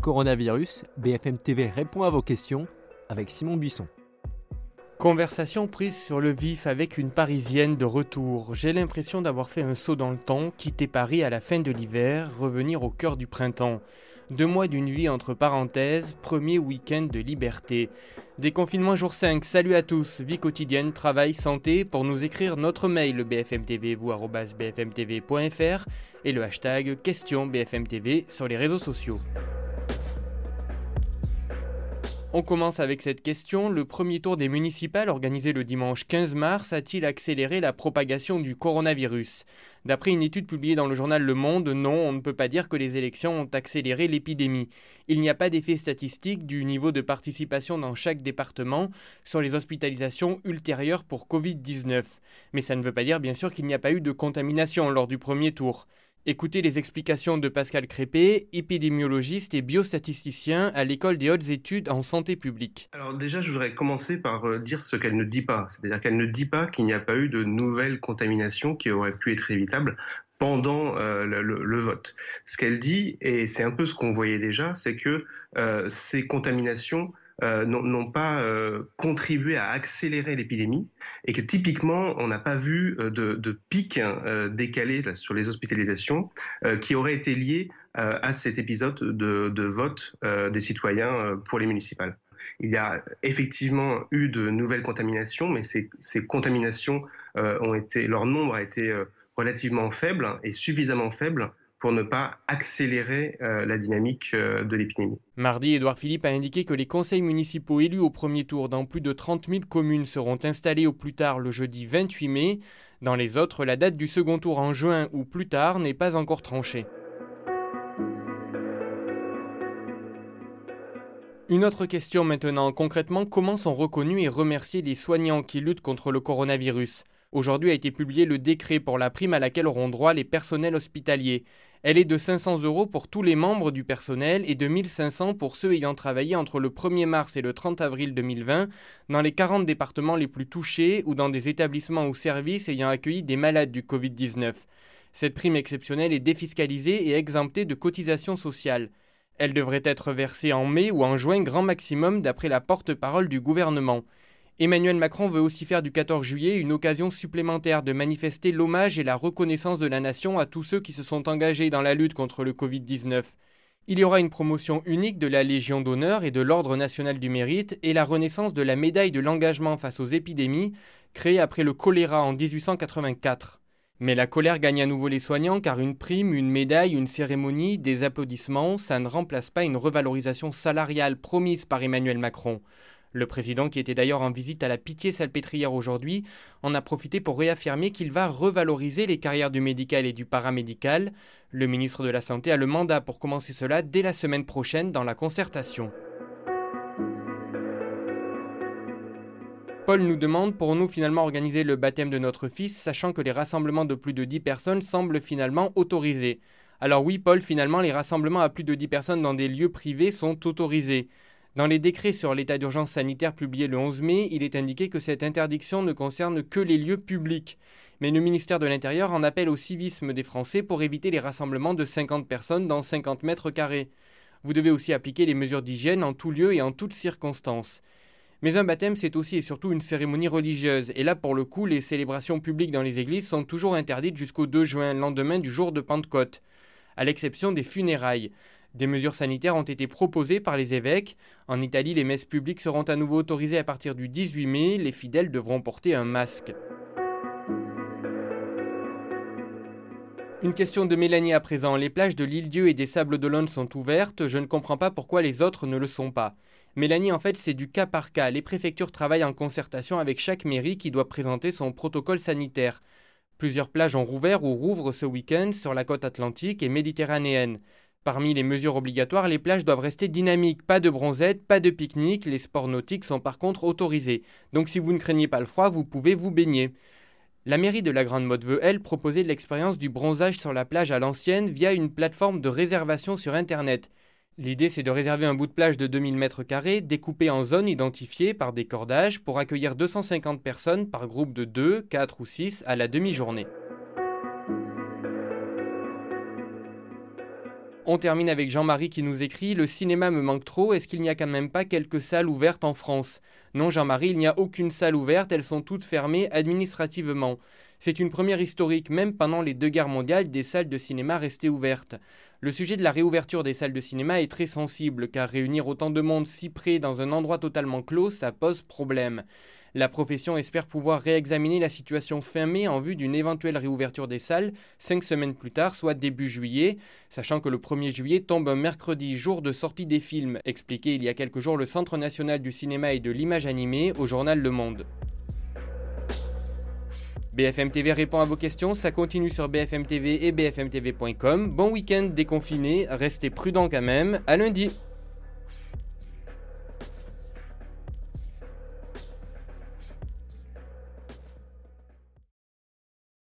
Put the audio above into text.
Coronavirus, BFM TV répond à vos questions avec Simon Buisson. Conversation prise sur le vif avec une Parisienne de retour. J'ai l'impression d'avoir fait un saut dans le temps, quitter Paris à la fin de l'hiver, revenir au cœur du printemps. Deux mois d'une vie entre parenthèses, premier week-end de liberté. Déconfinement jour 5, salut à tous, vie quotidienne, travail, santé, pour nous écrire notre mail bfmtv, vous bfmtv.fr et le hashtag question bfmtv sur les réseaux sociaux. On commence avec cette question. Le premier tour des municipales organisé le dimanche 15 mars a-t-il accéléré la propagation du coronavirus? D'après une étude publiée dans le journal Le Monde, non, on ne peut pas dire que les élections ont accéléré l'épidémie. Il n'y a pas d'effet statistique du niveau de participation dans chaque département sur les hospitalisations ultérieures pour Covid-19. Mais ça ne veut pas dire bien sûr qu'il n'y a pas eu de contamination lors du premier tour. Écoutez les explications de Pascal Crépé, épidémiologiste et biostatisticien à l'école des hautes études en santé publique. Alors déjà, je voudrais commencer par euh, dire ce qu'elle ne dit pas. C'est-à-dire qu'elle ne dit pas qu'il n'y a pas eu de nouvelles contaminations qui auraient pu être évitables pendant euh, le, vote. Ce qu'elle dit, et c'est un peu ce qu'on voyait déjà, c'est que euh, ces contaminations euh, n'ont pas euh, contribué à accélérer l'épidémie et que typiquement on n'a pas vu euh, de, pic décalé sur les hospitalisations qui aurait été lié à cet épisode de, de vote des citoyens pour les municipales. Il y a effectivement eu de nouvelles contaminations, mais ces, ces contaminations ont été, leur nombre a été relativement faible et suffisamment faible pour ne pas accélérer euh, la dynamique euh, de l'épidémie. Mardi, Édouard Philippe a indiqué que les conseils municipaux élus au premier tour dans plus de 30 000 communes seront installés au plus tard le jeudi 28 mai. Dans les autres, la date du second tour en juin ou plus tard n'est pas encore tranchée. Une autre question maintenant. Concrètement, comment sont reconnus et remerciés les soignants qui luttent contre le coronavirus? Aujourd'hui a été publié le décret pour la prime à laquelle auront droit les personnels hospitaliers. Elle est de 500 euros pour tous les membres du personnel et de 1500 pour ceux ayant travaillé entre le 1er mars et le 30 avril 2020 dans les 40 départements les plus touchés ou dans des établissements ou services ayant accueilli des malades du Covid-19. Cette prime exceptionnelle est défiscalisée et exemptée de cotisations sociales. Elle devrait être versée en mai ou en juin grand maximum d'après la porte-parole du gouvernement. Emmanuel Macron veut aussi faire du 14 juillet une occasion supplémentaire de manifester l'hommage et la reconnaissance de la nation à tous ceux qui se sont engagés dans la lutte contre le Covid-19. Il y aura une promotion unique de la Légion d'honneur et de l'Ordre national du mérite et la renaissance de la médaille de l'engagement face aux épidémies, créée après le choléra en 1884. Mais la colère gagne à nouveau les soignants car une prime, une médaille, une cérémonie, des applaudissements, ça ne remplace pas une revalorisation salariale promise par Emmanuel Macron. Le président, qui était d'ailleurs en visite à la Pitié-Salpêtrière aujourd'hui, en a profité pour réaffirmer qu'il va revaloriser les carrières du médical et du paramédical. Le ministre de la Santé a le mandat pour commencer cela dès la semaine prochaine dans la concertation. Paul nous demande pourrons-nous finalement organiser le baptême de notre fils, sachant que les rassemblements de plus de 10 personnes semblent finalement autorisés? Alors oui, Paul, finalement, les rassemblements à plus de 10 personnes dans des lieux privés sont autorisés. Dans les décrets sur l'état d'urgence sanitaire publiés le 11 mai, il est indiqué que cette interdiction ne concerne que les lieux publics. Mais le ministère de l'Intérieur en appelle au civisme des Français pour éviter les rassemblements de 50 personnes dans 50 mètres carrés. Vous devez aussi appliquer les mesures d'hygiène en tout lieu et en toutes circonstances. Mais un baptême, c'est aussi et surtout une cérémonie religieuse. Et là, pour le coup, les célébrations publiques dans les églises sont toujours interdites jusqu'au 2 juin, lendemain du jour de Pentecôte, à l'exception des funérailles. Des mesures sanitaires ont été proposées par les évêques. En Italie, les messes publiques seront à nouveau autorisées à partir du 18 mai. Les fidèles devront porter un masque. Une question de Mélanie à présent. Les plages de l'île-Dieu et des Sables d'Olonne sont ouvertes. Je ne comprends pas pourquoi les autres ne le sont pas. Mélanie, en fait, c'est du cas par cas. Les préfectures travaillent en concertation avec chaque mairie qui doit présenter son protocole sanitaire. Plusieurs plages ont rouvert ou rouvrent ce week-end sur la côte atlantique et méditerranéenne. Parmi les mesures obligatoires, les plages doivent rester dynamiques, pas de bronzette, pas de pique-nique, les sports nautiques sont par contre autorisés. Donc si vous ne craignez pas le froid, vous pouvez vous baigner. La mairie de la Grande Motte veut, elle, proposer l'expérience du bronzage sur la plage à l'ancienne via une plateforme de réservation sur Internet. L'idée, c'est de réserver un bout de plage de 2000 m2 découpé en zones identifiées par des cordages pour accueillir 250 personnes par groupe de 2, 4 ou 6 à la demi-journée. On termine avec Jean-Marie qui nous écrit Le cinéma me manque trop, est-ce qu'il n'y a quand même pas quelques salles ouvertes en France? Non, Jean-Marie, il n'y a aucune salle ouverte, elles sont toutes fermées administrativement. C'est une première historique, même pendant les deux guerres mondiales, des salles de cinéma restaient ouvertes. Le sujet de la réouverture des salles de cinéma est très sensible, car réunir autant de monde si près dans un endroit totalement clos, ça pose problème. La profession espère pouvoir réexaminer la situation fin mai en vue d'une éventuelle réouverture des salles cinq semaines plus tard, soit début juillet, sachant que le 1er juillet tombe un mercredi, jour de sortie des films, expliqué il y a quelques jours le Centre national du cinéma et de l'image animée au journal Le Monde. BFM TV répond à vos questions, ça continue sur BFM TV et bfmtv.com. Bon week-end déconfiné, restez prudents quand même, à lundi